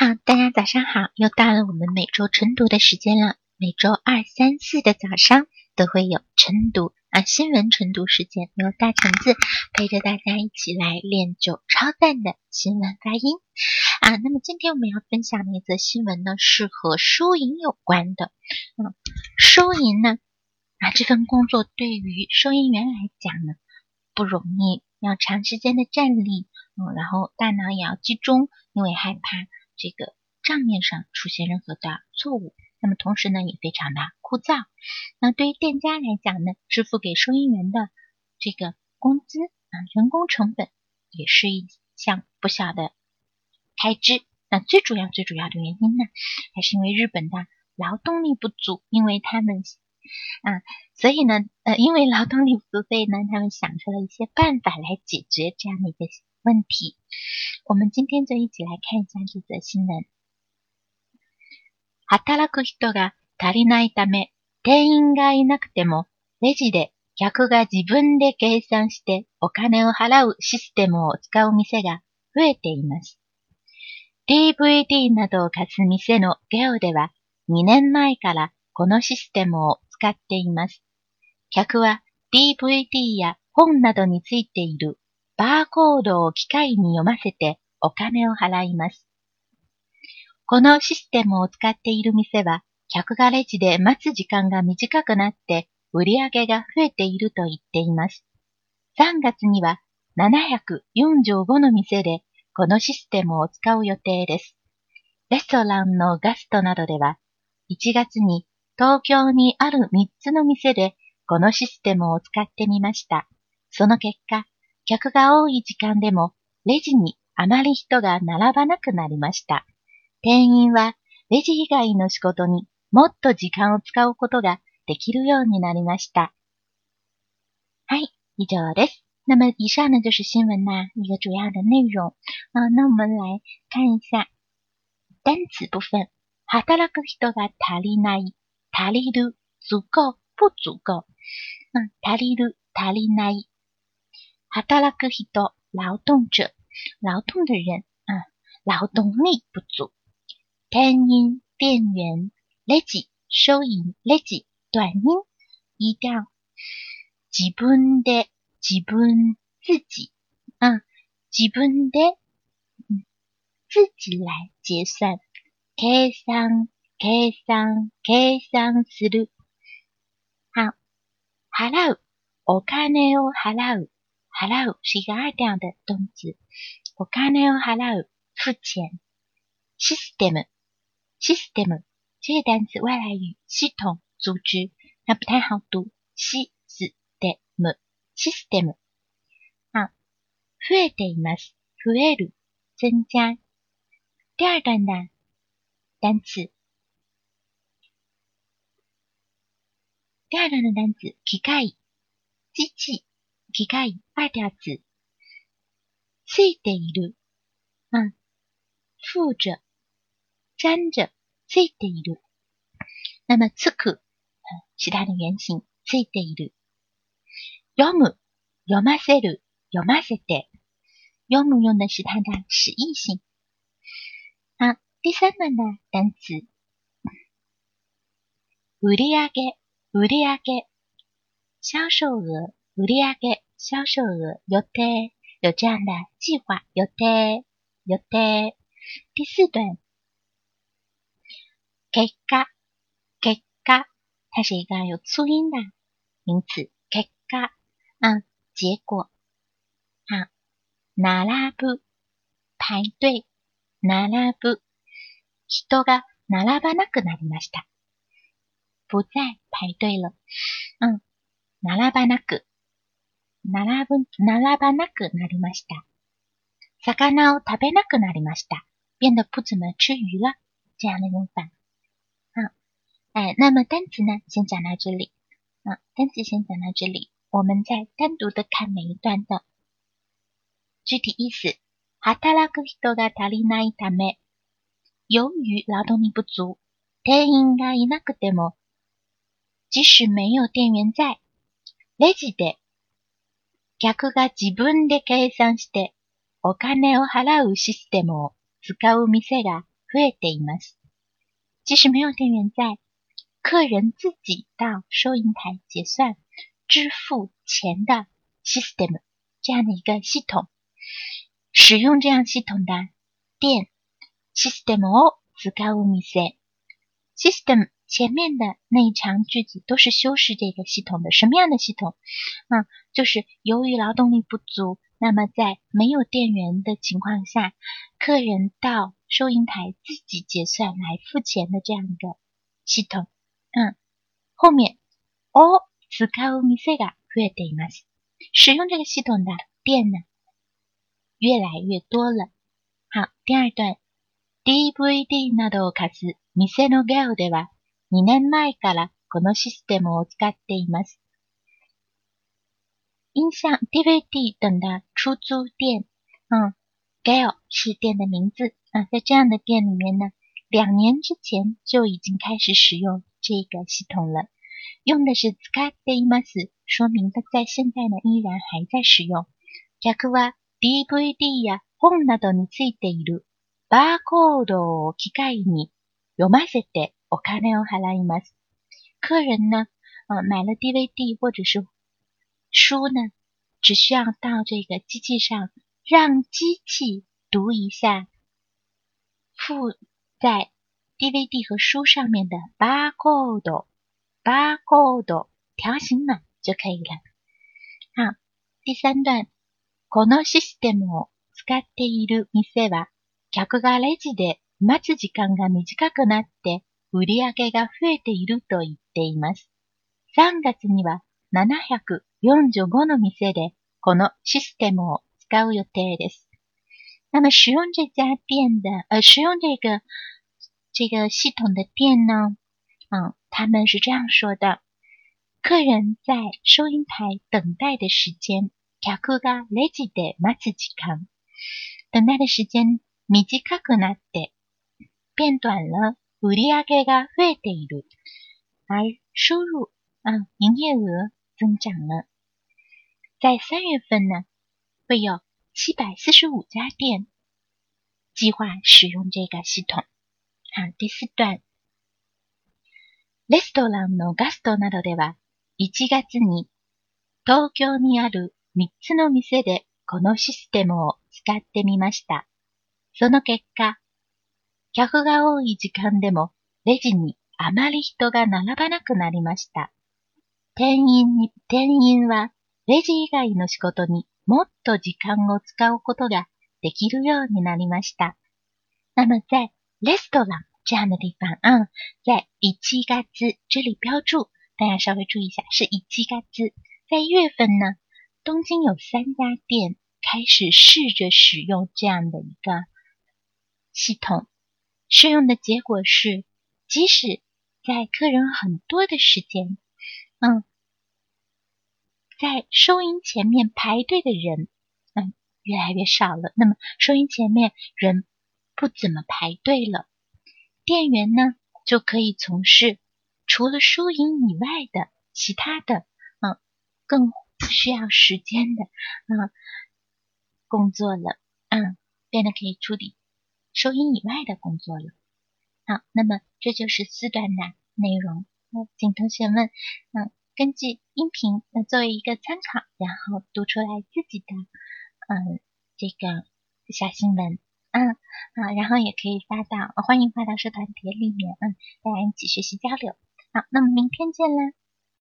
好，大家早上好，又到了我们每周晨读的时间了。每周二、三、四的早上都会有晨读啊，新闻晨读时间，由大橙子陪着大家一起来练就超赞的新闻发音啊。那么今天我们要分享的一则新闻呢，是和收银有关的。嗯，收银呢啊，这份工作对于收银员来讲呢不容易，要长时间的站立，嗯，然后大脑也要集中，因为害怕。这个账面上出现任何的错误，那么同时呢也非常的枯燥。那对于店家来讲呢，支付给收银员的这个工资啊，人工成本也是一项不小的开支。那最主要最主要的原因呢，还是因为日本的劳动力不足，因为他们啊，所以呢，呃，因为劳动力不足，所以呢，他们想出了一些办法来解决这样的一个问题。我们今天就一起来看一下这则新闻。働く人が足りないため、店員がいなくても、レジで客が自分で計算してお金を払うシステムを使う店が増えています。DVD などを貸す店のゲオでは2年前からこのシステムを使っています。客は DVD や本などについているバーコードを機械に読ませてお金を払います。このシステムを使っている店は、客がレジで待つ時間が短くなって売り上げが増えていると言っています。3月には745の店でこのシステムを使う予定です。レストランのガストなどでは、1月に東京にある3つの店でこのシステムを使ってみました。その結果、客が多い時間でも、レジにあまり人が並ばなくなりました。店員は、レジ以外の仕事にもっと時間を使うことができるようになりました。はい、以上です。那么以上呢就是新闻呐一个主要的内容啊。那我们来看一下单词部分。働く人が足りない、足りる、足够、不足够。嗯，足りる、足りない。働く人、劳动者，劳动的人啊，劳动力不足。店員、店員、レジ、收銀、レジ、短音，一定自分で、自分自己啊，自分で、自己来结算。計算、計算、計算する。好，払う、お金を払う。払う是一个二调的动词。お金を払う，付钱。system system 这个单词外来语系统组织，那不太好读。system system 好，増えています。増える增加。第二段的单词，第二段的单词機械机器。機械、二调子。ついている。嗯，附着、粘着、ついている。那么つく、是它的原型。ついている。読む、読ませる、読ませて。読む用的是它的实义性。好，第三段的单词。売上、売上、销售额。売上、销售额、予定，有这样的计划。予定、予定。第四段，結果、結果，它是一个有促音的名词。結果，嗯，结果。好，並ぶ、排队。並ぶ、人が並ばなくなりました。不再排队了。嗯，並ばなく。並ぶ、並ばなくなりました。魚を食べなくなりました。变得不怎么吃鱼了。这样的用法。好，哎，那么单词呢，先讲到这里。啊，单词先讲到这里，我们再单独的看每一段的具体意思。働く人が足りないため、由于劳动力不足，店員がいなくても，即使没有店员在，レジで客が自分で計算してお金を払うシステムを使う店が増えています。即使没有店员在，客人自己到收银台结算、支付钱的 system 这样的一个系统，使用这样系统的店 system を使う店 system。前面的那一长句子都是修饰这个系统的，什么样的系统？嗯，就是由于劳动力不足，那么在没有店员的情况下，客人到收银台自己结算来付钱的这样一个系统。嗯，后面哦，使う店が増えています。使用这个系统的店呢，越来越多了。好，第二段，DVD などを貸す店のガオでは。 2年前からこのシステムを使っています。音像 DVD 等的出租店，嗯，Gale 是店的名字。啊，在这样的店里面呢，两年之前就已经开始使用这个系统了，用的是使っています，说明的在现在呢依然还在使用。客は DVD や本などについているバーコードを機械に読ませて我看那要还来一吗？客人呢，呃，买了 DVD 或者是书呢，只需要到这个机器上，让机器读一下附在 DVD 和书上面的 barcode，barcode 条形码就可以了。好，第三段，このシステムを使っている店は、客がレジで待つ時間が短くなって。売り上げが増えていると言っています。3月には745の店でこのシステムを使う予定です。那么使用这家店的，呃，使用这个这个系统的店呢，嗯，他们是这样说的：客人在收银台等待的时间，客がレジで待つ時間，等待的时间短くなって变短了。売上が増えている，而收入啊，营业额增长了。在三月份呢，会有七百四十五家店计划使用这个系统。好，第四段。レストランのガストなどでは、1月に東京にある3つの店でこのシステムを使ってみました。その結果、客が多い時間でもレジにあまり人が並ばなくなりました。店員に、店員はレジ以外の仕事にもっと時間を使うことができるようになりました。那么在レストラン这样的地方，嗯，在1月这里标注，大家稍微注意一下，是1月。在月份呢，东京有三家店开始试着使用这样的一个系统。试用的结果是，即使在客人很多的时间，嗯，在收银前面排队的人，嗯，越来越少了。那么收银前面人不怎么排队了，店员呢就可以从事除了收银以外的其他的，嗯，更需要时间的，嗯，工作了，嗯，变得可以处理。收音以外的工作了。好，那么这就是四段的内容。那请同学们，嗯，根据音频呃作为一个参考，然后读出来自己的嗯这个小新闻，嗯啊，然后也可以发到，欢迎发到社团帖里面，嗯，大家一起学习交流。好，那么明天见啦。